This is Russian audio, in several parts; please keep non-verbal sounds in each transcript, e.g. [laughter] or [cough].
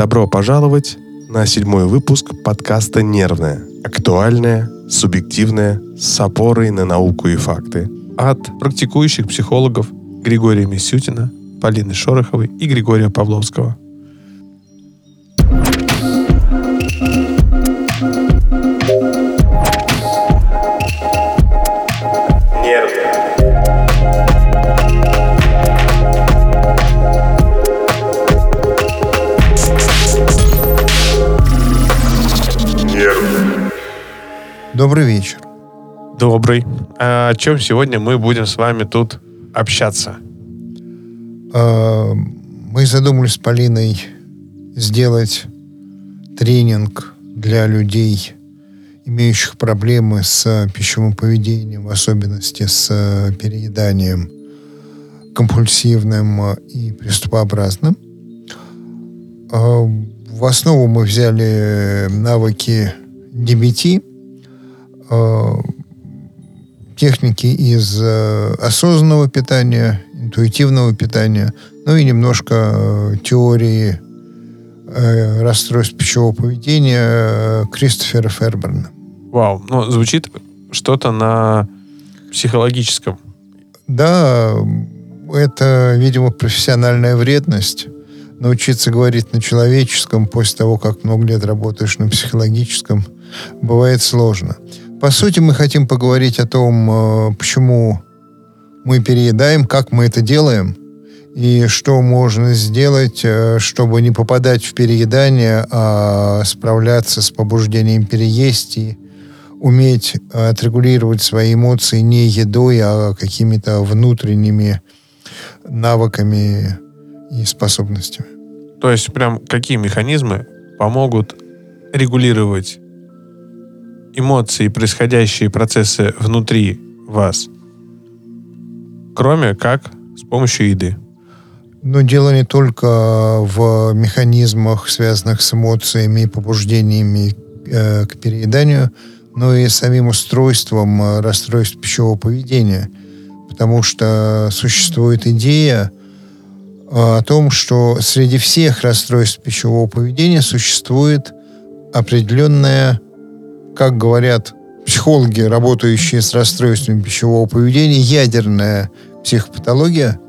Добро пожаловать на седьмой выпуск подкаста «Нервное». Актуальное, субъективное, с опорой на науку и факты. От практикующих психологов Григория Мисютина, Полины Шороховой и Григория Павловского. Добрый вечер. Добрый. А о чем сегодня мы будем с вами тут общаться? А, мы задумались с Полиной сделать тренинг для людей, имеющих проблемы с пищевым поведением, в особенности с перееданием компульсивным и приступообразным. А, в основу мы взяли навыки DBT, техники из э, осознанного питания, интуитивного питания, ну и немножко э, теории э, расстройств пищевого поведения э, Кристофера Ферберна. Вау, ну звучит что-то на психологическом. Да, это, видимо, профессиональная вредность. Научиться говорить на человеческом после того, как много лет работаешь на психологическом, бывает сложно. По сути, мы хотим поговорить о том, э, почему мы переедаем, как мы это делаем, и что можно сделать, э, чтобы не попадать в переедание, а справляться с побуждением переесть и уметь отрегулировать свои эмоции не едой, а какими-то внутренними навыками и способностями. То есть прям какие механизмы помогут регулировать эмоции, происходящие процессы внутри вас, кроме как с помощью еды. Но дело не только в механизмах, связанных с эмоциями и побуждениями э, к перееданию, но и самим устройством э, расстройств пищевого поведения. Потому что существует идея э, о том, что среди всех расстройств пищевого поведения существует определенная как говорят психологи, работающие с расстройствами пищевого поведения, ядерная психопатология,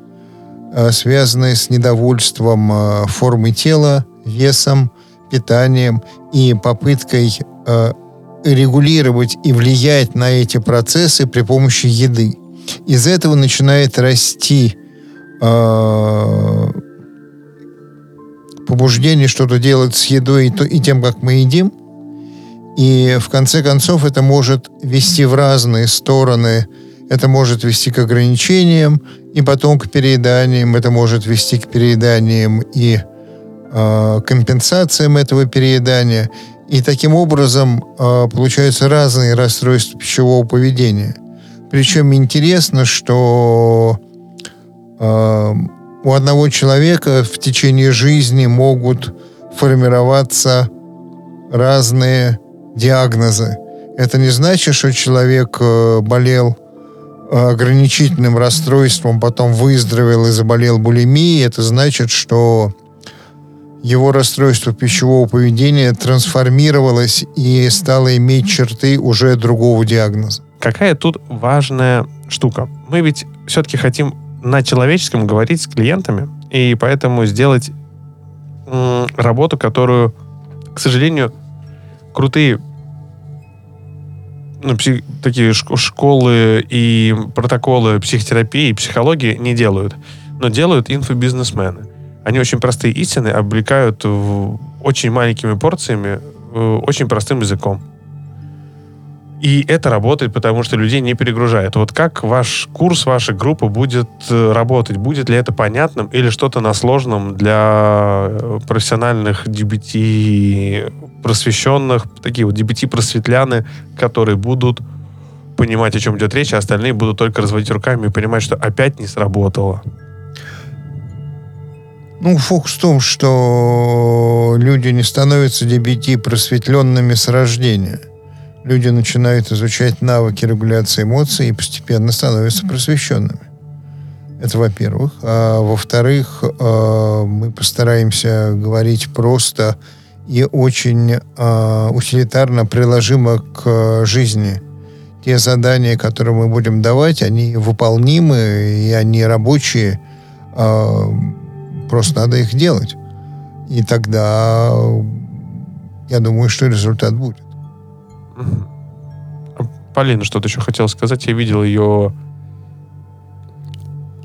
э, связанная с недовольством э, формы тела, весом, питанием и попыткой э, регулировать и влиять на эти процессы при помощи еды. Из этого начинает расти побуждение что-то делать с едой и тем, как мы едим, и в конце концов это может вести в разные стороны. Это может вести к ограничениям, и потом к перееданиям. Это может вести к перееданиям и э, компенсациям этого переедания. И таким образом э, получаются разные расстройства пищевого поведения. Причем интересно, что э, у одного человека в течение жизни могут формироваться разные диагнозы. Это не значит, что человек э, болел э, ограничительным расстройством, потом выздоровел и заболел булимией. Это значит, что его расстройство пищевого поведения трансформировалось и стало иметь черты уже другого диагноза. Какая тут важная штука? Мы ведь все-таки хотим на человеческом говорить с клиентами, и поэтому сделать работу, которую, к сожалению, крутые ну, псих, такие школы и протоколы психотерапии и психологии не делают, но делают инфобизнесмены. Они очень простые истины облекают в очень маленькими порциями, очень простым языком. И это работает, потому что людей не перегружает. Вот как ваш курс, ваша группа будет э, работать? Будет ли это понятным или что-то на сложном для э, профессиональных DBT просвещенных, такие вот DBT-просветляны, которые будут понимать, о чем идет речь, а остальные будут только разводить руками и понимать, что опять не сработало? Ну, фокус в том, что люди не становятся DBT просветленными с рождения люди начинают изучать навыки регуляции эмоций и постепенно становятся просвещенными. Это во-первых. А во-вторых, э, мы постараемся говорить просто и очень э, утилитарно приложимо к жизни. Те задания, которые мы будем давать, они выполнимы, и они рабочие. Э, просто надо их делать. И тогда я думаю, что результат будет. Полина что-то еще хотела сказать. Я видел ее...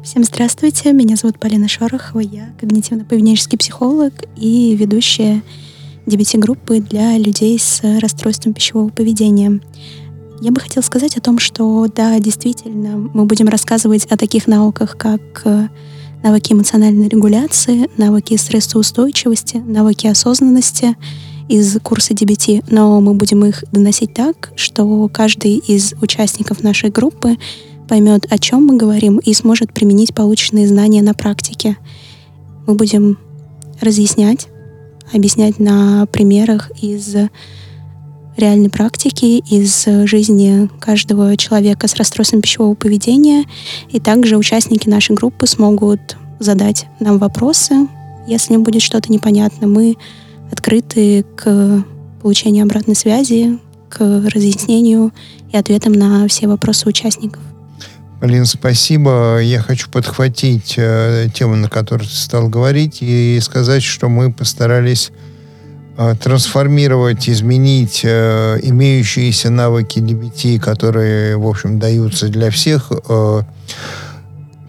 Всем здравствуйте. Меня зовут Полина Шорохова. Я когнитивно-поведенческий психолог и ведущая DBT-группы для людей с расстройством пищевого поведения. Я бы хотела сказать о том, что да, действительно, мы будем рассказывать о таких науках, как э, навыки эмоциональной регуляции, навыки стрессоустойчивости, навыки осознанности из курса DBT, но мы будем их доносить так, что каждый из участников нашей группы поймет, о чем мы говорим, и сможет применить полученные знания на практике. Мы будем разъяснять, объяснять на примерах из реальной практики, из жизни каждого человека с расстройством пищевого поведения. И также участники нашей группы смогут задать нам вопросы. Если им будет что-то непонятно, мы открыты к получению обратной связи, к разъяснению и ответам на все вопросы участников. Полин, спасибо. Я хочу подхватить э, тему, на которую ты стал говорить, и сказать, что мы постарались э, трансформировать, изменить э, имеющиеся навыки DBT, которые, в общем, даются для всех, э,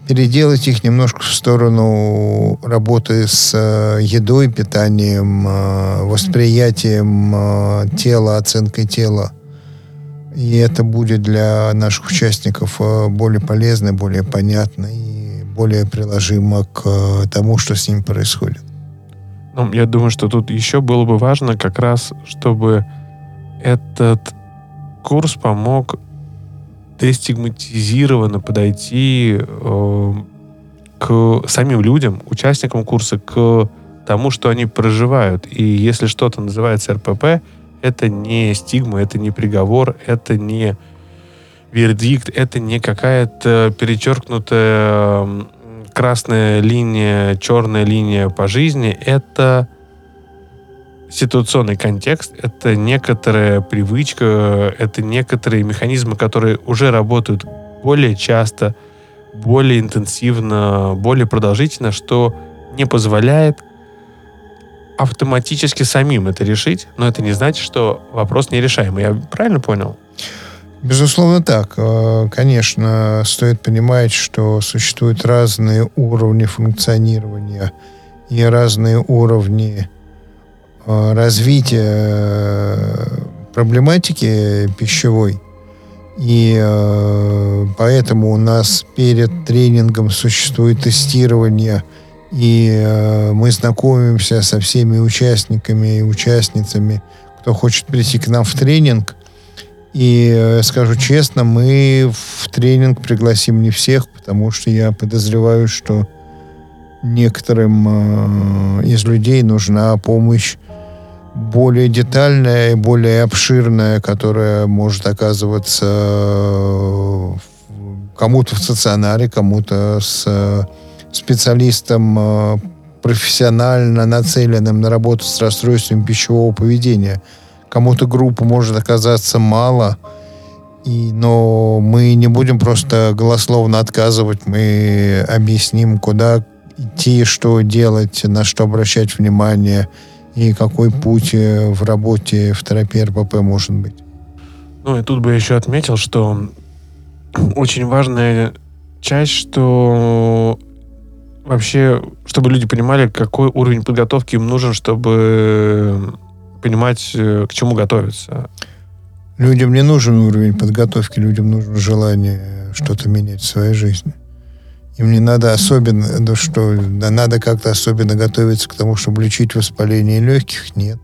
переделать их немножко в сторону работы с э, едой, питанием, э, восприятием э, тела, оценкой тела. И это будет для наших участников более полезно, более понятно и более приложимо к тому, что с ним происходит. Ну, я думаю, что тут еще было бы важно как раз, чтобы этот курс помог дестигматизированно подойти э, к самим людям, участникам курса, к тому, что они проживают. И если что-то называется РПП, это не стигма, это не приговор, это не вердикт, это не какая-то перечеркнутая красная линия, черная линия по жизни, это ситуационный контекст, это некоторая привычка, это некоторые механизмы, которые уже работают более часто, более интенсивно, более продолжительно, что не позволяет автоматически самим это решить, но это не значит, что вопрос нерешаемый. Я правильно понял? Безусловно так. Э, конечно, стоит понимать, что существуют разные уровни функционирования и разные уровни развития э, проблематики пищевой. И э, поэтому у нас перед тренингом существует тестирование, и э, мы знакомимся со всеми участниками и участницами, кто хочет прийти к нам в тренинг. И э, скажу честно, мы в тренинг пригласим не всех, потому что я подозреваю, что некоторым э, из людей нужна помощь более детальная и более обширная, которая может оказываться э, кому-то в стационаре, кому-то с э, специалистом э, профессионально нацеленным на работу с расстройством пищевого поведения. Кому-то группа может оказаться мало, и, но мы не будем просто голословно отказывать, мы объясним, куда идти, что делать, на что обращать внимание – и какой путь э, в работе в терапии РПП может быть. Ну и тут бы еще отметил, что [clears throat] очень важная часть, что вообще, чтобы люди понимали, какой уровень подготовки им нужен, чтобы понимать, э, к чему готовиться. Людям не нужен уровень подготовки, людям нужно желание что-то менять в своей жизни. Им не надо особенно, ну что, надо как-то особенно готовиться к тому, чтобы лечить воспаление легких? Нет.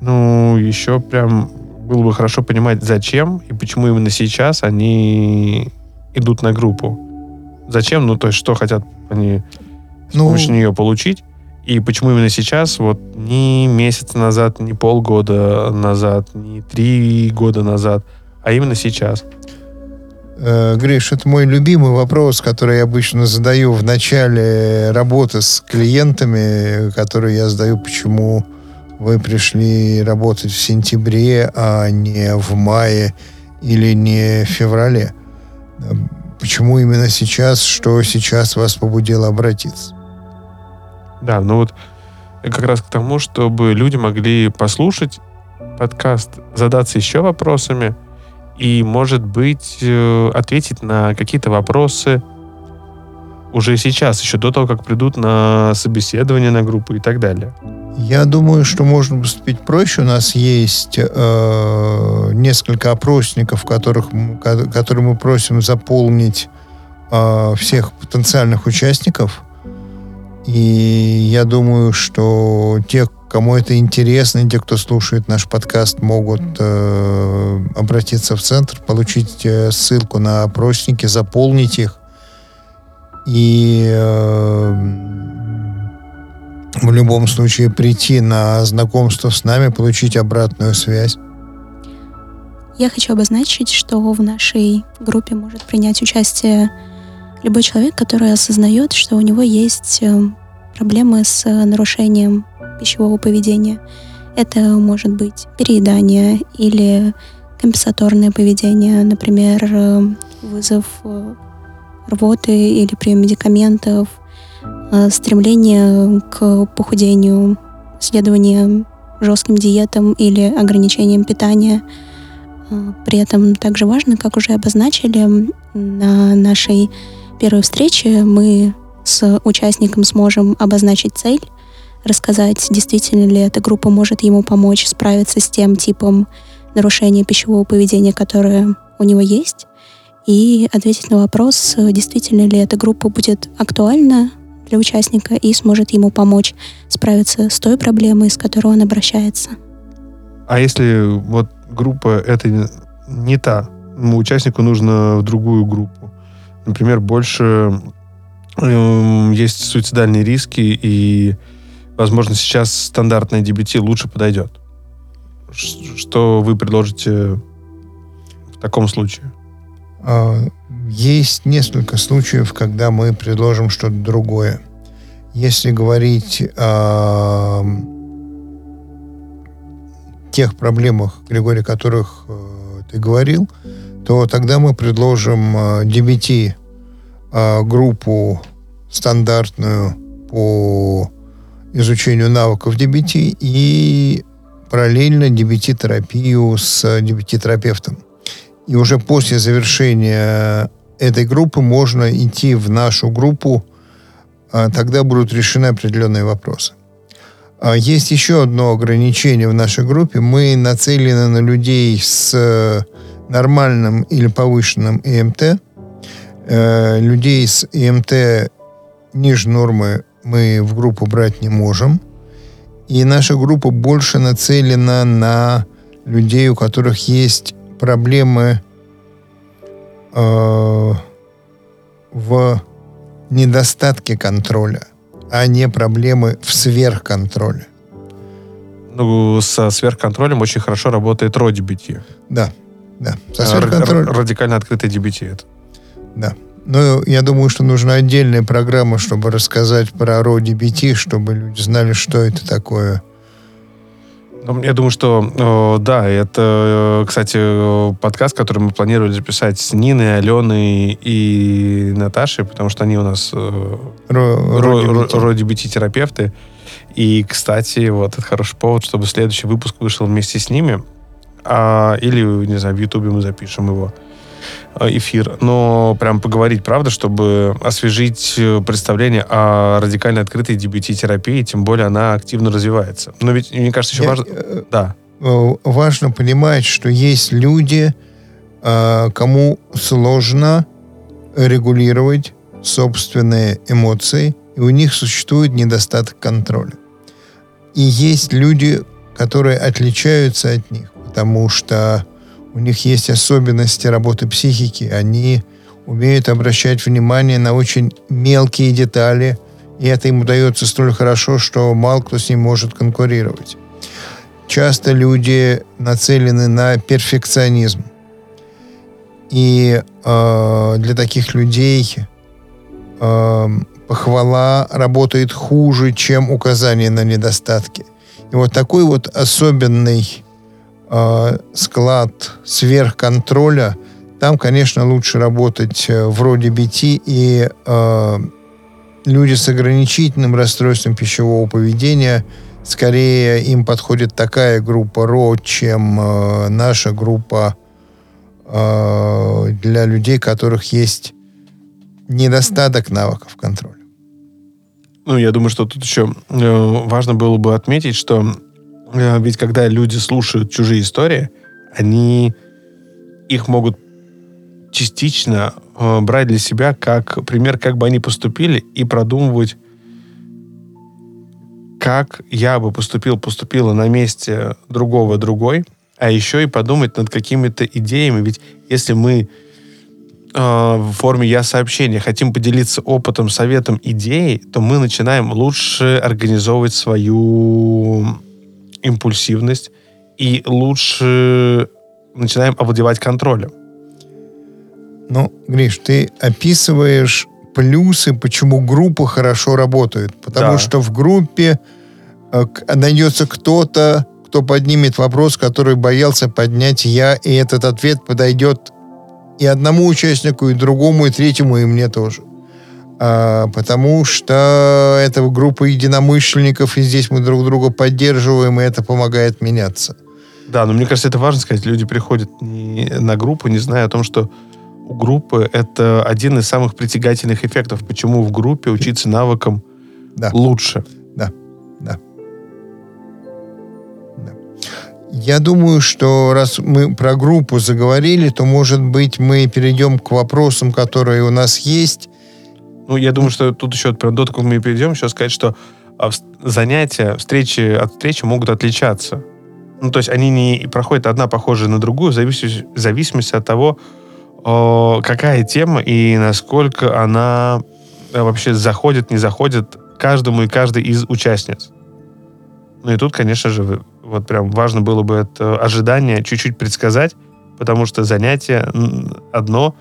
Ну, еще прям было бы хорошо понимать, зачем и почему именно сейчас они идут на группу. Зачем? Ну, то есть, что хотят они с ну, помощью нее получить. И почему именно сейчас, вот не месяц назад, не полгода назад, не три года назад, а именно сейчас. Э, Гриш, это мой любимый вопрос, который я обычно задаю в начале работы с клиентами, который я задаю, почему вы пришли работать в сентябре, а не в мае или не в феврале. Почему именно сейчас, что сейчас вас побудило обратиться? Да, ну вот как раз к тому, чтобы люди могли послушать подкаст, задаться еще вопросами и, может быть, э, ответить на какие-то вопросы уже сейчас, еще до того, как придут на собеседование на группу и так далее. Я думаю, что можно поступить проще. У нас есть э, несколько опросников, которых, которые мы просим заполнить э, всех потенциальных участников. И я думаю, что те, кому это интересно, те, кто слушает наш подкаст, могут э, обратиться в центр, получить э, ссылку на опросники, заполнить их. И э, в любом случае прийти на знакомство с нами, получить обратную связь. Я хочу обозначить, что в нашей группе может принять участие любой человек, который осознает, что у него есть э, проблемы с э, нарушением пищевого поведения. Это может быть переедание или компенсаторное поведение, например, э, вызов рвоты или прием медикаментов, стремление к похудению, следование жестким диетам или ограничением питания. При этом также важно, как уже обозначили на нашей первой встрече мы с участником сможем обозначить цель, рассказать, действительно ли эта группа может ему помочь справиться с тем типом нарушения пищевого поведения, которое у него есть, и ответить на вопрос, действительно ли эта группа будет актуальна для участника и сможет ему помочь справиться с той проблемой, с которой он обращается. А если вот группа это не та, участнику нужно в другую группу, например, больше э, есть суицидальные риски, и, возможно, сейчас стандартная DBT лучше подойдет. Что вы предложите в таком случае? А, есть несколько случаев, когда мы предложим что-то другое. Если говорить о тех проблемах, Григорий, о которых э, ты говорил, то тогда мы предложим DBT э, э, группу стандартную по изучению навыков DBT и параллельно DBT-терапию с DBT-терапевтом. И уже после завершения этой группы можно идти в нашу группу, а тогда будут решены определенные вопросы. А есть еще одно ограничение в нашей группе. Мы нацелены на людей с нормальным или повышенным ИМТ. Э, людей с ИМТ ниже нормы мы в группу брать не можем. И наша группа больше нацелена на людей, у которых есть проблемы э, в недостатке контроля, а не проблемы в сверхконтроле. Ну, со сверхконтролем очень хорошо работает RODBT. Да, да. Со сверхконтролем. Радикально открытый DBT это. Да. Ну, я думаю, что нужна отдельная программа, чтобы рассказать про RODBT, чтобы люди знали, что это такое. Ну, я думаю, что э, да, это, э, кстати, подкаст, который мы планировали записать с Ниной, Аленой и Наташей, потому что они у нас э, RODBT-терапевты. И, кстати, вот это хороший повод, чтобы следующий выпуск вышел вместе с ними. А, или, не знаю, в Ютубе мы запишем его эфир. Но прям поговорить, правда, чтобы освежить э, представление о радикально открытой DBT-терапии, тем более она активно развивается. Но ведь, мне кажется, еще Я, важно... Э, да. Важно понимать, что есть люди, кому сложно регулировать собственные эмоции, и у них существует недостаток контроля. И есть люди, которые отличаются от них потому что у них есть особенности работы психики. Они умеют обращать внимание на очень мелкие детали, и это им удается столь хорошо, что мало кто с ним может конкурировать. Часто люди нацелены на перфекционизм. И э, для таких людей э, похвала работает хуже, чем указание на недостатки. И вот такой вот особенный э, склад сверхконтроля, там, конечно, лучше работать э, вроде BT и э, люди с ограничительным расстройством пищевого поведения, скорее им подходит такая группа РО, чем э, наша группа э, для людей, которых есть недостаток навыков контроля. Ну, я думаю, что тут еще э, важно было бы отметить, что ведь когда люди слушают чужие истории, они их могут частично э, брать для себя как пример, как бы они поступили, и продумывать, как я бы поступил, поступила на месте другого другой, а еще и подумать над какими-то идеями. Ведь если мы э, в форме я сообщения хотим поделиться опытом, советом, идеей, то мы начинаем лучше организовывать свою импульсивность и лучше начинаем овладевать контролем. Ну, Гриш, ты описываешь плюсы, почему группа хорошо работает. Потому Да. что в группе э, найдется кто-то, кто поднимет вопрос, который боялся поднять я, и этот ответ подойдет и одному участнику, и другому, и третьему, и мне тоже. А, потому что это группа единомышленников, и здесь мы друг друга поддерживаем, и это помогает меняться. Да, но мне кажется, это важно сказать. Люди приходят не на группу, не зная о том, что у группы это один из самых притягательных эффектов. Почему в группе учиться навыкам Да. лучше. Я думаю, что раз мы про группу заговорили, то, может быть, мы перейдем к вопросам, которые у нас есть. Ну, я думаю, что тут еще прям до того, как мы перейдем, еще сказать, что а, занятия, встречи от встречи могут отличаться. Ну, то есть они не проходят одна похожая на другую в зависимости, в зависимости от того, какая тема и насколько она э, вообще заходит, не заходит каждому и каждой из участниц. Ну и тут, конечно же, вот прям важно было бы это ожидание чуть-чуть предсказать, потому что занятие одно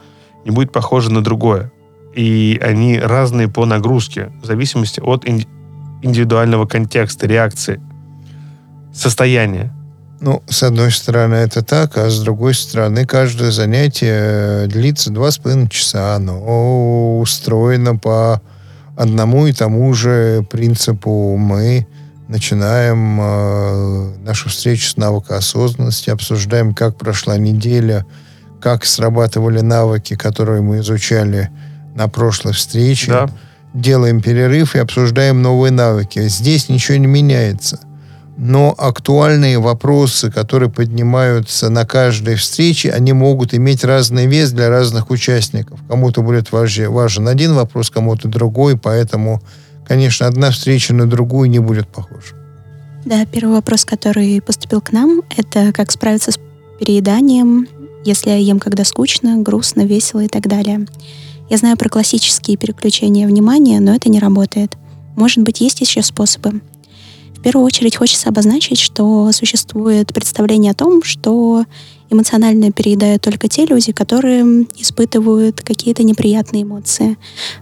не будет похоже на другое. И они разные по нагрузке, в зависимости от ин- индивидуального контекста, реакции, состояния. Ну, с одной стороны, это так, а с другой стороны, каждое занятие э, длится два с половиной часа. Оно устроено по одному и тому же принципу. Мы начинаем э, нашу встречу с навыка осознанности, обсуждаем, как прошла неделя, как срабатывали навыки, которые мы изучали на прошлой встрече. Да. Делаем перерыв и обсуждаем новые навыки. Здесь ничего не меняется. Но актуальные вопросы, которые поднимаются на каждой встрече, они могут иметь разный вес для разных участников. Кому-то будет важен, важен один вопрос, кому-то другой, поэтому, конечно, одна встреча на другую не будет похожа. Да, первый вопрос, который поступил к нам, это как справиться с перееданием, если я ем, когда скучно, грустно, весело и так далее. Я знаю про классические переключения внимания, но это не работает. Может быть, есть еще способы. В первую очередь хочется обозначить, что существует представление о том, что эмоционально переедают только те люди, которые испытывают какие-то неприятные эмоции,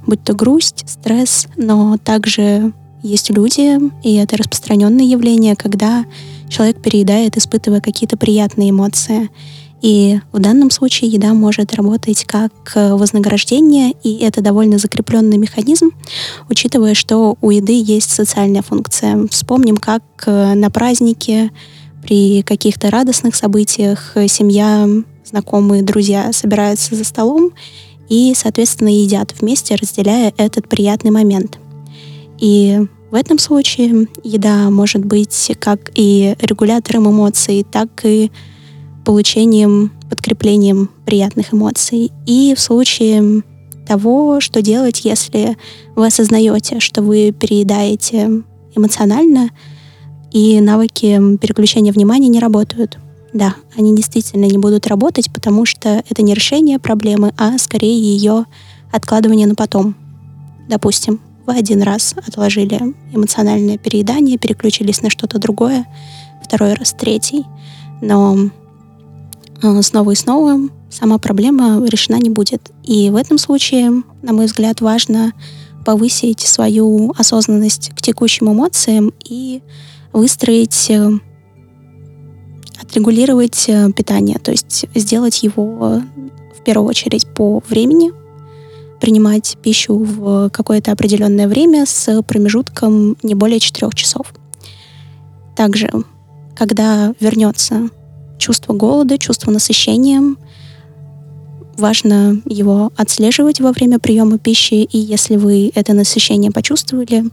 будь то грусть, стресс, но также есть люди, и это распространенное явление, когда человек переедает, испытывая какие-то приятные эмоции. И в данном случае еда может работать как э, вознаграждение, и это довольно закрепленный механизм, учитывая, что у еды есть социальная функция. Вспомним, как э, на празднике, при каких-то радостных событиях э, семья, знакомые, друзья собираются за столом и, соответственно, едят вместе, разделяя этот приятный момент. И в этом случае еда может быть как и регулятором эмоций, так и получением, подкреплением приятных эмоций. И в случае того, что делать, если вы осознаете, что вы переедаете эмоционально, и навыки переключения внимания не работают. Да, они действительно не будут работать, потому что это не решение проблемы, а скорее ее откладывание на потом. Допустим, вы один раз отложили эмоциональное переедание, переключились на что-то другое, второй раз, третий. Но снова и снова, сама проблема решена не будет. И в этом случае, на мой взгляд, важно повысить свою осознанность к текущим эмоциям и выстроить, э, отрегулировать э, питание, то есть сделать его в первую очередь по времени, принимать пищу в какое-то определенное время с промежутком не более 4 часов. Также, когда вернется чувство голода, чувство насыщения, важно его отслеживать во время приема пищи, и если вы это насыщение почувствовали,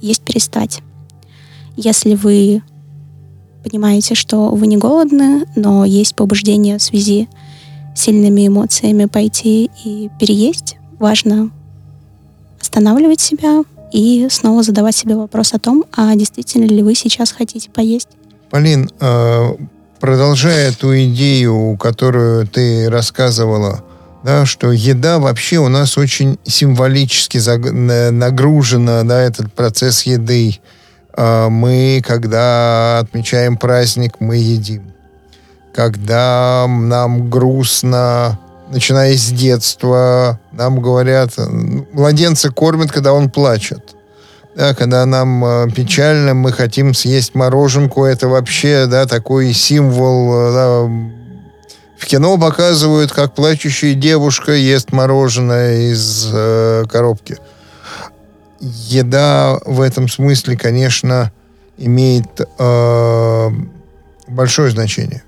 есть перестать. Если вы понимаете, что вы не голодны, но есть побуждение в связи с сильными эмоциями пойти и переесть, важно останавливать себя и снова задавать себе вопрос о том, а действительно ли вы сейчас хотите поесть. Полин, э, продолжая ту идею, которую ты рассказывала, да, что еда вообще у нас очень символически нагружена на этот процесс еды. А мы, когда отмечаем праздник, мы едим. Когда нам грустно, начиная с детства, нам говорят, младенца кормят, когда он плачет да, когда нам э, печально, мы хотим съесть мороженку, это вообще, да, такой символ, э, да, в кино показывают, как плачущая девушка ест мороженое из э, коробки. Еда в этом смысле, конечно, имеет э, большое значение.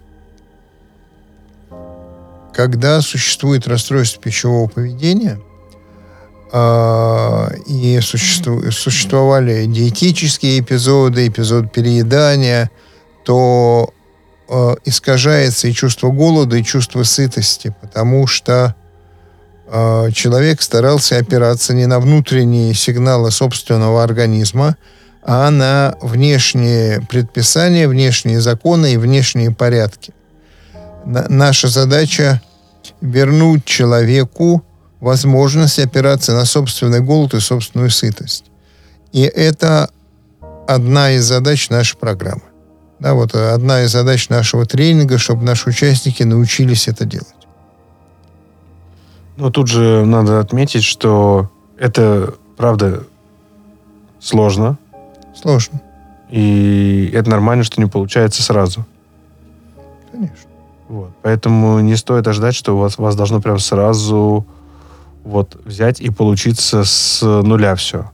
Когда существует расстройство пищевого поведения – а, и существовали диетические эпизоды, эпизод переедания, то э, искажается и чувство голода, и чувство сытости, потому что э, человек старался опираться не на внутренние сигналы собственного организма, а на внешние предписания, внешние законы и внешние порядки. На, наша задача вернуть человеку возможность опираться на собственный голод и собственную сытость. И это одна из задач нашей программы. Да, вот одна из задач нашего тренинга, чтобы наши участники научились это делать. Но тут же надо отметить, что это, правда, сложно. Сложно. И это нормально, что не получается сразу. Конечно. Вот. Поэтому не стоит ожидать, что у вас, у вас должно прям сразу вот взять и получиться с нуля все.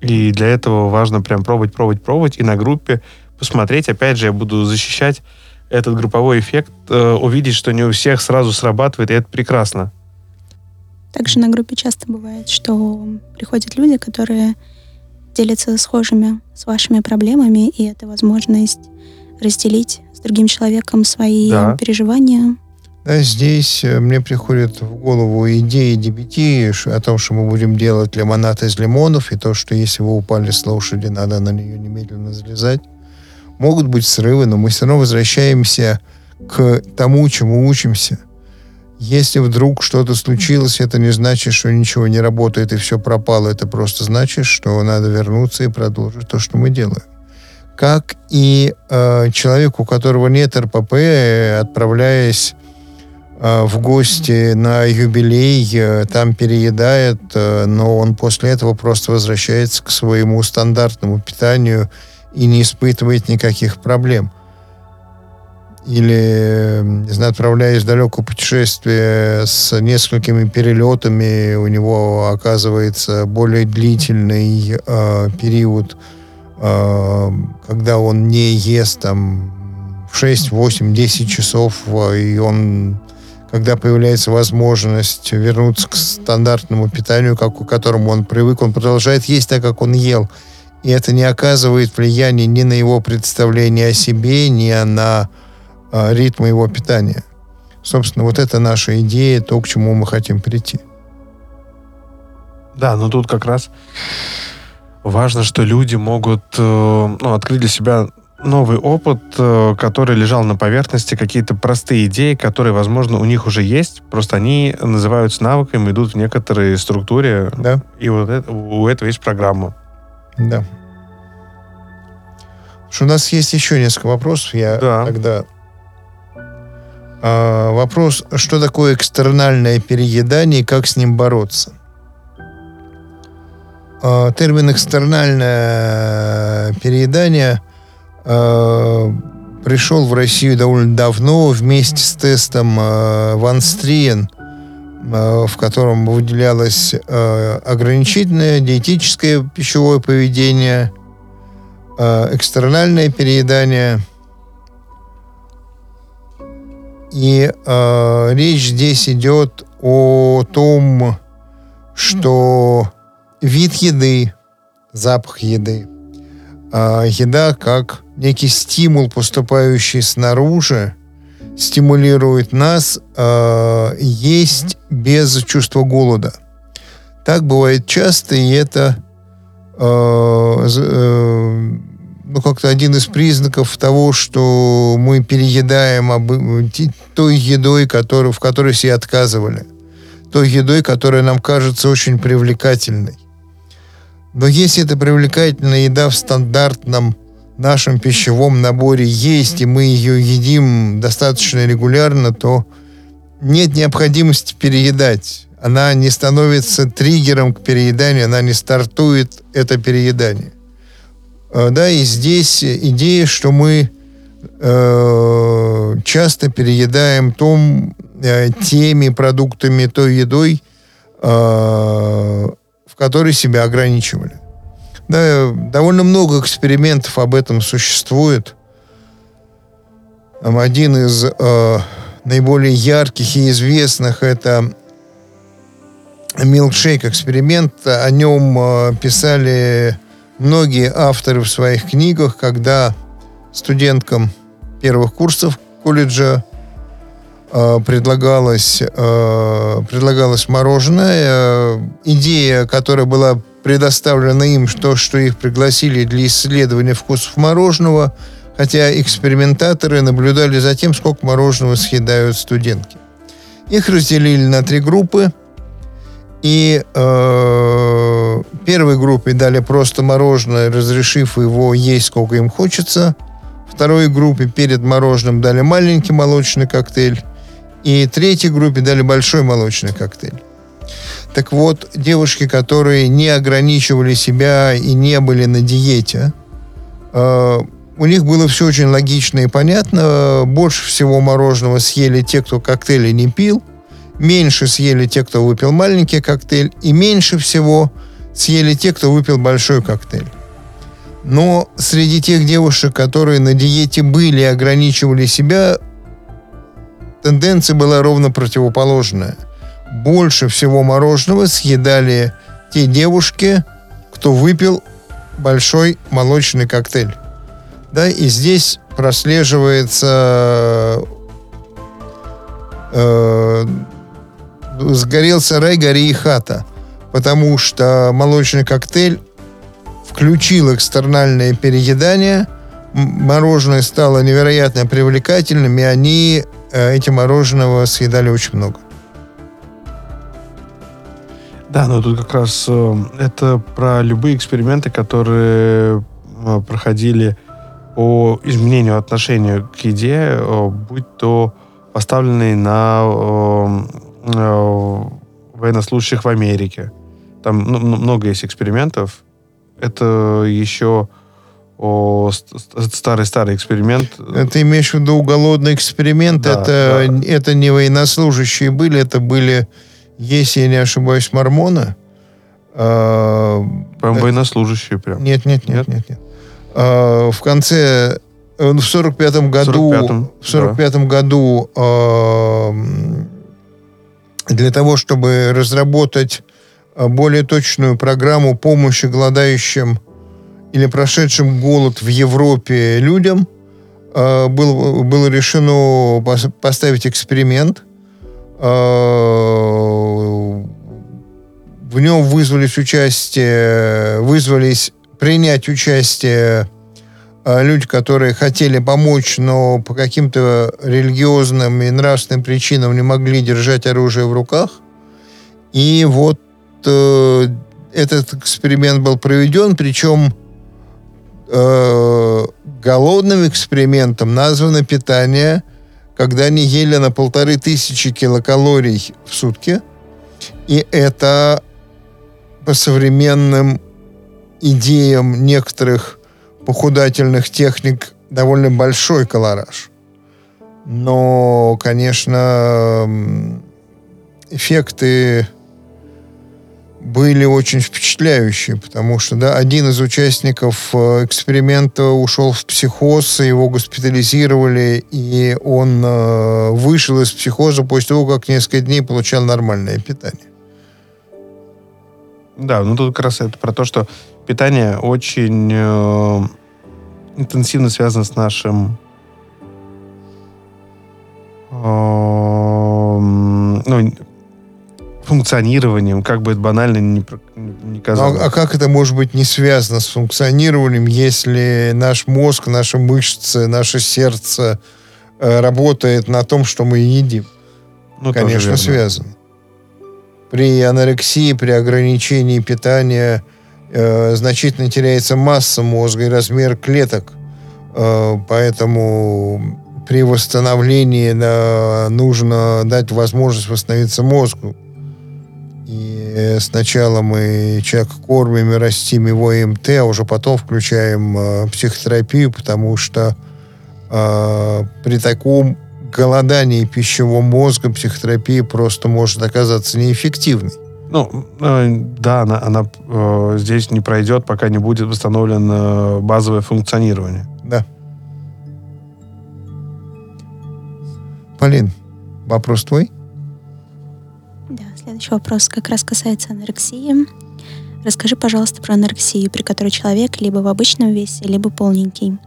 И для этого важно прям пробовать, пробовать, пробовать, и на группе посмотреть. Опять же, я буду защищать этот групповой эффект, э, увидеть, что не у всех сразу срабатывает, и это прекрасно. Также на группе часто бывает, что приходят люди, которые делятся схожими с вашими проблемами, и это возможность разделить с другим человеком свои да. переживания, да, здесь э, мне приходит в голову идея DBT о том, что мы будем делать лимонад из лимонов, и то, что если вы упали с лошади, надо на нее немедленно залезать. Могут быть срывы, но мы все равно возвращаемся к тому, чему учимся. Если вдруг что-то случилось, это не значит, что ничего не работает и все пропало. Это просто значит, что надо вернуться и продолжить то, что мы делаем. Как и э, человек, у которого нет РПП, отправляясь Э, в гости на юбилей, э, там переедает, э, но он после этого просто возвращается к своему стандартному питанию и не испытывает никаких проблем. Или, не знаю, отправляясь в далекое путешествие с несколькими перелетами, у него оказывается более длительный э, период, э, когда он не ест там в 6, 8, 10 часов, и он когда появляется возможность вернуться к стандартному питанию, как, к которому он привык, он продолжает есть так, как он ел. И это не оказывает влияния ни на его представление о себе, ни на э, ритм его питания. Собственно, вот это наша идея, то, к чему мы хотим прийти. Да, но тут как раз важно, что люди могут э, ну, открыть для себя новый опыт, э, который лежал на поверхности, какие-то простые идеи, которые, возможно, у них уже есть, просто они называются навыками, идут в некоторой структуре, да. и вот это, у этого есть программа. Да. Что у нас есть еще несколько вопросов, я да. тогда А, вопрос, что такое экстернальное переедание и как с ним бороться? А, термин экстернальное переедание пришел в Россию довольно давно вместе с тестом а, Ван Стриен, а, в котором выделялось ограничительное диетическое пищевое поведение, экстернальное переедание – и э, речь здесь идет о том, что вид еды, запах еды, э, еда как некий стимул, поступающий снаружи, стимулирует нас э, есть без чувства голода. Так бывает часто, и это э, э, ну, как-то один из признаков того, что мы переедаем об, той едой, которую, в которой себе отказывали. Той едой, которая нам кажется очень привлекательной. Но если эта привлекательная еда в стандартном нашем пищевом наборе есть, и мы ее едим достаточно регулярно, то нет необходимости переедать. Она не становится триггером к перееданию, она не стартует это переедание. Э, да, и здесь идея, что мы э, часто переедаем том, э, теми продуктами, той едой, э, в которой себя ограничивали. Да, довольно много экспериментов об этом существует. Один из э, наиболее ярких и известных это милкшейк эксперимент. О нем э, писали многие авторы в своих книгах, когда студенткам первых курсов колледжа э, предлагалось, э, предлагалось мороженое. Э, идея, которая была предоставлена им, что, что их пригласили для исследования вкусов мороженого, хотя экспериментаторы наблюдали за тем, сколько мороженого съедают студентки. Их разделили на три группы – и э, первой группе дали просто мороженое, разрешив его есть сколько им хочется. Второй группе перед мороженым дали маленький молочный коктейль. И третьей группе дали большой молочный коктейль. Так вот, девушки, которые не ограничивали себя и не были на диете, э, у них было все очень логично и понятно. Больше всего мороженого съели те, кто коктейли не пил – меньше съели те, кто выпил маленький коктейль, и меньше всего съели те, кто выпил большой коктейль. Но среди тех девушек, которые на диете были и ограничивали себя, тенденция была ровно противоположная. Больше всего мороженого съедали те девушки, кто выпил большой молочный коктейль. Да, и здесь прослеживается э, сгорел сарай, гори и хата. Потому что молочный коктейль включил экстернальное переедание, мороженое стало невероятно привлекательным, и они э, эти мороженого съедали очень много. Да, но тут как раз э, это про любые эксперименты, которые э, проходили по изменению отношения к еде, будь то поставленные на Э, военнослужащих в Америке. Там ну, много есть экспериментов. Это еще старый-старый эксперимент. Ты имеешь в виду уголовный эксперимент? Да, это, да. это не военнослужащие были, это были, если я не ошибаюсь, мормоны. А, прям это... военнослужащие прям. Нет, нет, нет, нет, нет. нет. А, в конце э, в 45-м году, 45-м, в 45-м да. году а, для того, чтобы разработать э, более точную программу помощи голодающим или прошедшим голод в Европе людям, э, было, было решено поставить эксперимент. Э, в нем вызвались участие, вызвались принять участие а, люди, которые хотели помочь, но по каким-то религиозным и нравственным причинам не могли держать оружие в руках. И вот э, этот эксперимент был проведен, причем э, голодным экспериментом названо питание, когда они ели на полторы тысячи килокалорий в сутки, и это по современным идеям некоторых похудательных техник довольно большой колораж. Но, конечно, эффекты были очень впечатляющие, потому что да, один из участников э, эксперимента ушел в психоз, его госпитализировали, и он э, вышел из психоза после того, как несколько дней получал нормальное питание. Да, ну тут как раз это про то, что питание очень э, интенсивно связано с нашим э, ну, функционированием, как бы это банально не, не казалось. А, а как это может быть не связано с функционированием, если наш мозг, наши мышцы, наше сердце э, работает на том, что мы едим? Ну, Конечно, связано. При анорексии, при ограничении питания э, значительно теряется масса мозга и размер клеток. Э, поэтому при восстановлении э, нужно дать возможность восстановиться мозгу. И сначала мы человека кормим и растим его МТ, а уже потом включаем э, психотерапию, потому что э, при таком голодании пищевого мозга психотерапия просто может оказаться неэффективной. Ну, э, да, она, она э, здесь не пройдет, пока не будет восстановлено базовое функционирование. Да. Полин, вопрос твой? Следующий вопрос как раз касается анорексии. Расскажи, пожалуйста, про анорексию, при которой человек либо в обычном весе, либо полненький.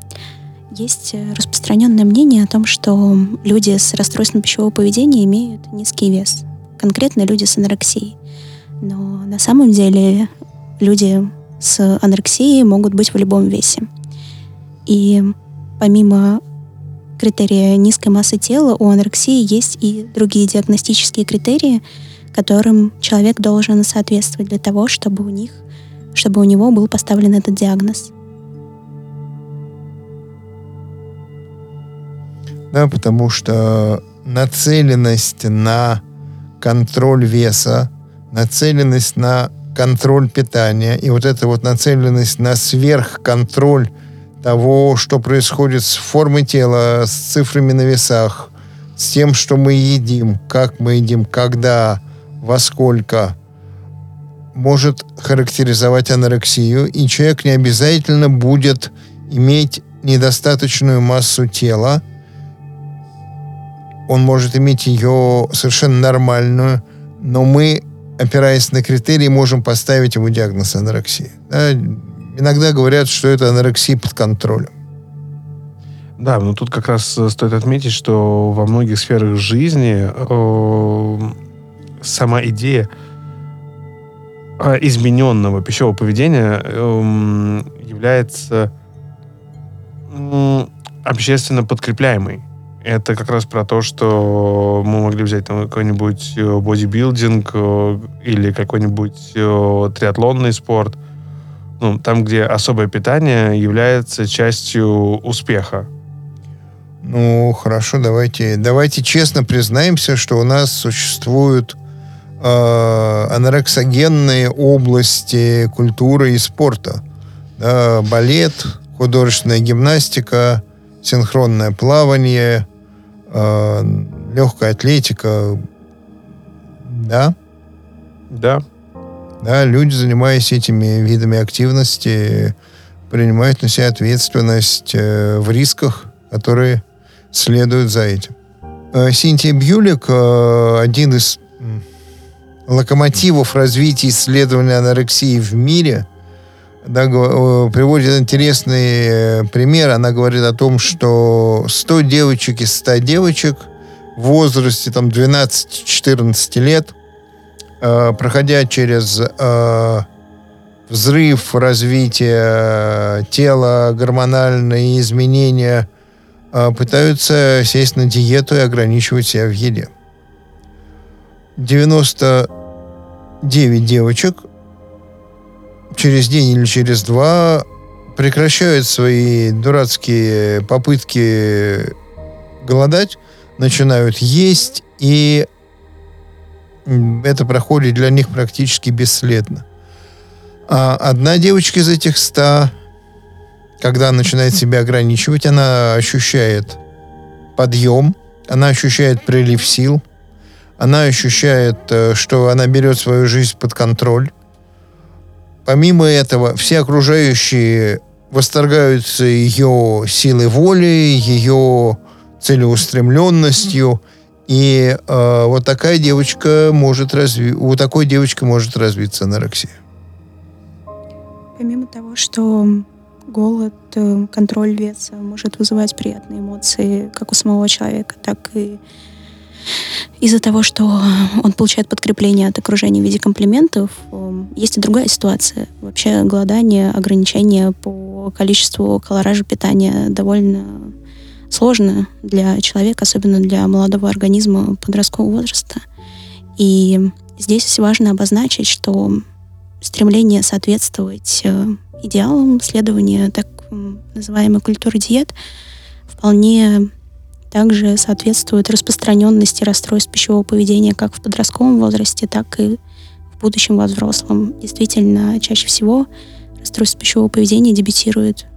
Есть э, распространенное мнение о том, что люди с расстройством пищевого поведения имеют низкий вес. Конкретно люди с анорексией. Но на самом деле люди с анорексией могут быть в любом весе. И помимо критерия низкой массы тела, у анорексии есть и другие диагностические критерии, которым человек должен соответствовать для того, чтобы у них, чтобы у него был поставлен этот диагноз. Да, потому что нацеленность на контроль веса, нацеленность на контроль питания и вот эта вот нацеленность на сверхконтроль того, что происходит с формой тела, с цифрами на весах, с тем, что мы едим, как мы едим, когда, во сколько, может характеризовать анорексию, и человек не обязательно будет иметь недостаточную массу тела, он может иметь ее совершенно нормальную, но мы, опираясь на критерии, можем поставить ему диагноз анорексии. Да? Иногда говорят, что это анорексия под контролем. Да, но тут как раз стоит отметить, что во многих сферах жизни э, сама идея э, измененного пищевого поведения э, является общественно подкрепляемой это как раз про то, что мы могли взять там какой-нибудь э, бодибилдинг э, или какой-нибудь э, триатлонный спорт, ну, там, где особое питание является частью успеха. Ну, хорошо, давайте, давайте честно признаемся, что у нас существуют анорексогенные области культуры и спорта. Да, балет, художественная гимнастика, синхронное плавание, э, легкая атлетика, да? Да. Да, люди, занимаясь этими видами активности, принимают на себя ответственность э, в рисках, которые следуют за этим. Э, Синтия Бьюлик, э, один из локомотивов развития исследования анорексии в мире – да, приводит интересный э, пример. Она говорит о том, что 100 девочек из 100 девочек в возрасте там, 12-14 лет, э, проходя через э, взрыв развития тела, гормональные изменения, э, пытаются сесть на диету и ограничивать себя в еде. 99 девочек через день или через два прекращают свои дурацкие попытки голодать, начинают есть, и это проходит для них практически бесследно. А одна девочка из этих ста, когда начинает себя ограничивать, она ощущает подъем, она ощущает прилив сил, она ощущает, э, что она берет свою жизнь под контроль. Помимо этого, все окружающие восторгаются ее силой воли, ее целеустремленностью. И э, вот такая девочка может разви... у такой девочки может развиться анорексия. Помимо того, что голод, э, контроль веса может вызывать приятные эмоции как у самого человека, так и из-за того, что он получает подкрепление от окружения в виде комплиментов, эм, есть и другая ситуация. Вообще голодание, ограничение по количеству колоража питания довольно сложно для человека, особенно для молодого организма подросткового возраста. И здесь важно обозначить, что стремление соответствовать э, идеалам, следование так называемой культуры диет вполне также соответствует распространенности расстройств пищевого поведения как в подростковом возрасте, так и в будущем во взрослом. Действительно, чаще всего расстройство пищевого поведения дебютирует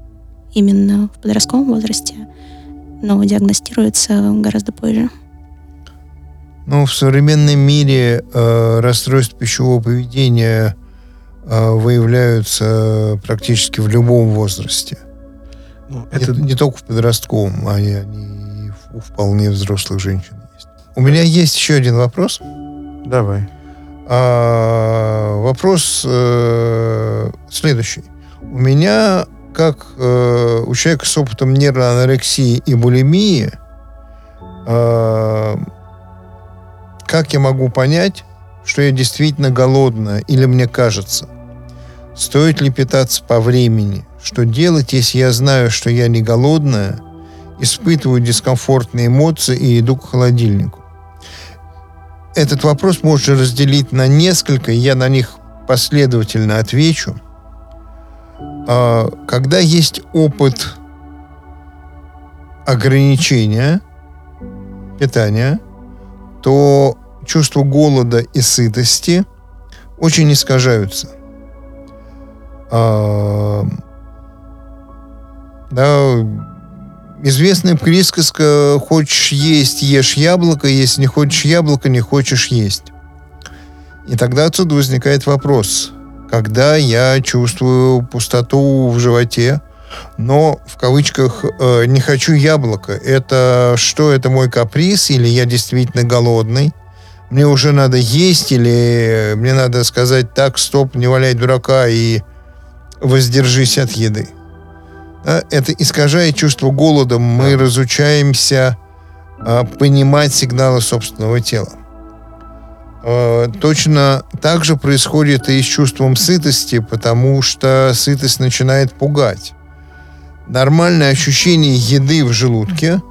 именно в подростковом возрасте, но диагностируется гораздо позже. Ну, в современном мире э, расстройства пищевого поведения э, выявляются практически в любом возрасте. Ну, это не, не только в подростковом, они, они у вполне взрослых женщин есть. У меня есть еще один вопрос. Давай. А, вопрос э, следующий. У меня, как э, у человека с опытом нейроанорексии и булимии, э, как я могу понять, что я действительно голодная или мне кажется? Стоит ли питаться по времени? Что делать, если я знаю, что я не голодная, испытываю дискомфортные эмоции и иду к холодильнику. Этот вопрос можно разделить на несколько, я на них последовательно отвечу. А, когда есть опыт ограничения питания, то чувство голода и сытости очень искажаются. А, да, Известная присказка «хочешь есть, ешь яблоко, если не хочешь яблоко, не хочешь есть». И тогда отсюда возникает вопрос, когда я чувствую пустоту в животе, но в кавычках э, не хочу яблоко, это что, это мой каприз или я действительно голодный? Мне уже надо есть или мне надо сказать так, стоп, не валяй дурака и воздержись от еды? А, это искажает чувство голода. Мы да. разучаемся а, понимать сигналы собственного тела. А, точно так же происходит и с чувством сытости, потому что сытость начинает пугать. Нормальное ощущение еды в желудке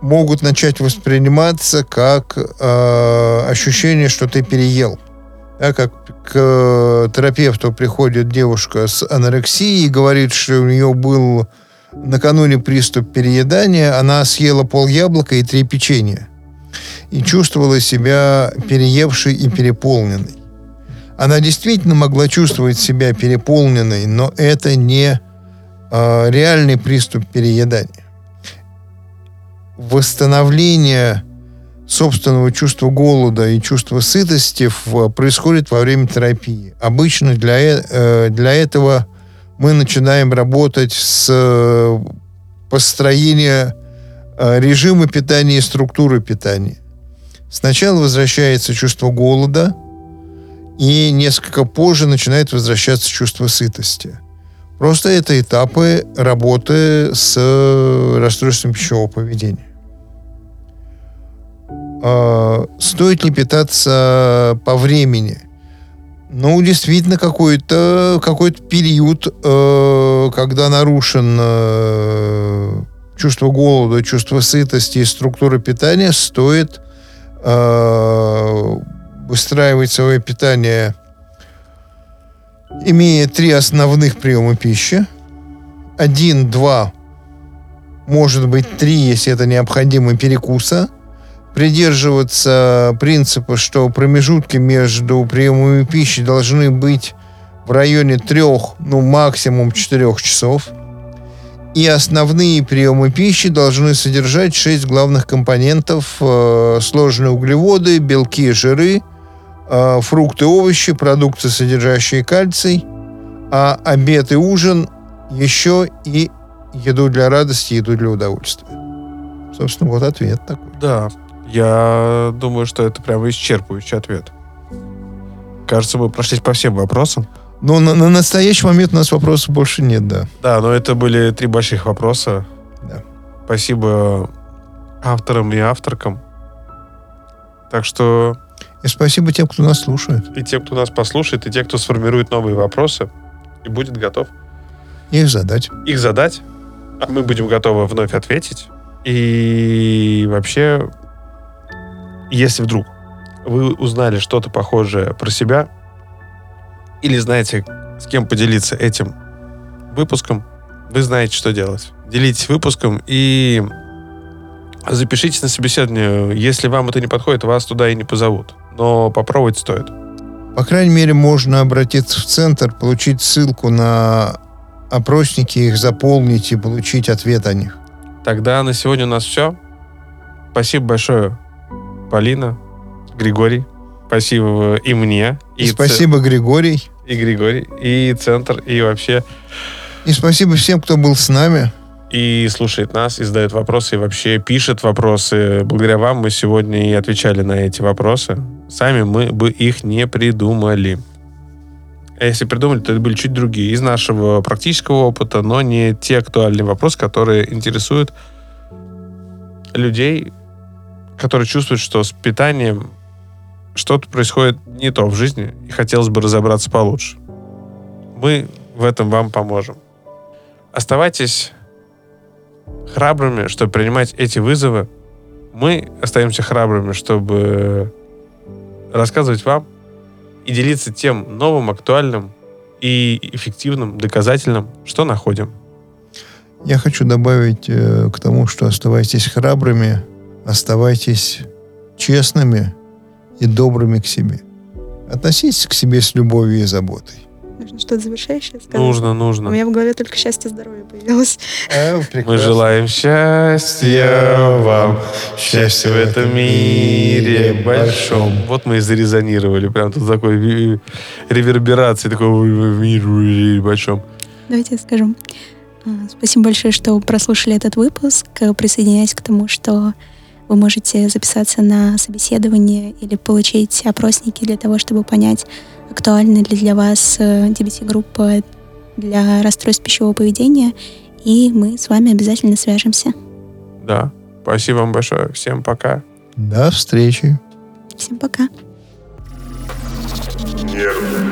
могут начать восприниматься как э, ощущение, что ты переел да, как к терапевту приходит девушка с анорексией и говорит, что у нее был накануне приступ переедания, она съела пол яблока и три печенья и чувствовала себя переевшей и переполненной. Она действительно могла чувствовать себя переполненной, но это не э, реальный приступ переедания. Восстановление собственного чувства голода и чувства сытости в, происходит во время терапии. Обычно для, э, для этого мы начинаем работать с э, построения э, режима питания и структуры питания. Сначала возвращается чувство голода, и несколько позже начинает возвращаться чувство сытости. Просто это этапы работы с расстройством пищевого поведения. Э, стоит ли питаться по времени? Ну, действительно, какой-то какой период, э, когда нарушен э, чувство голода, чувство сытости и структура питания, стоит э, выстраивать свое питание, имея три основных приема пищи. Один-два может быть три, если это необходимо, перекуса. Придерживаться принципа, что промежутки между приемами пищи должны быть в районе трех, ну максимум четырех часов. И основные приемы пищи должны содержать шесть главных компонентов. Э, сложные углеводы, белки, жиры, э, фрукты, овощи, продукты, содержащие кальций, а обед и ужин еще и еду для радости, еду для удовольствия. Собственно, вот ответ такой. Да, я думаю, что это прямо исчерпывающий ответ. Кажется, мы прошлись по всем вопросам. Но на, на настоящий момент у нас вопросов больше нет, да. Да, но это были три больших вопроса. Да. Спасибо авторам и авторкам. Так что... И спасибо тем, кто нас слушает. И тем, кто нас послушает, и те, кто сформирует новые вопросы и будет готов их задать. Их задать. А мы будем готовы вновь ответить. И вообще, если вдруг вы узнали что-то похожее про себя, или знаете, с кем поделиться этим выпуском, вы знаете, что делать. Делитесь выпуском и запишитесь на собеседование. Если вам это не подходит, вас туда и не позовут. Но попробовать стоит. По крайней мере, можно обратиться в центр, получить ссылку на опросники, их заполнить и получить ответ о них. Тогда на сегодня у нас все. Спасибо большое, Полина, Григорий. Спасибо и мне. И, и спасибо, ц... Григорий. И Григорий, и Центр, и вообще. И спасибо всем, кто был с нами. И слушает нас, и задает вопросы, и вообще пишет вопросы. Благодаря вам мы сегодня и отвечали на эти вопросы. Сами мы бы их не придумали. А если придумали, то это были чуть другие из нашего практического опыта, но не те актуальные вопросы, которые интересуют людей, которые чувствуют, что с питанием что-то происходит не то в жизни, и хотелось бы разобраться получше. Мы в этом вам поможем. Оставайтесь храбрыми, чтобы принимать эти вызовы. Мы остаемся храбрыми, чтобы рассказывать вам и делиться тем новым, актуальным и эффективным, доказательным, что находим. Я хочу добавить э, к тому, что оставайтесь храбрыми, оставайтесь честными и добрыми к себе. Относитесь к себе с любовью и заботой. Нужно что-то завершающее сказать? Нужно, нужно. У меня в голове только счастье, здоровье появилось. А, [laughs] Мы желаем счастья вам, счастья в этом мире большом. Вот мы и зарезонировали. Прям тут такой реверберации, такой в мире большом. Давайте я скажу. А, спасибо большое, что прослушали этот выпуск. Присоединяюсь к тому, что вы можете записаться на собеседование или получить опросники для того, чтобы понять, актуальна ли для вас DBT-группа э, для расстройств пищевого поведения, и мы с вами обязательно свяжемся. Да, спасибо вам большое. Всем пока. До встречи. Всем пока. Нервы.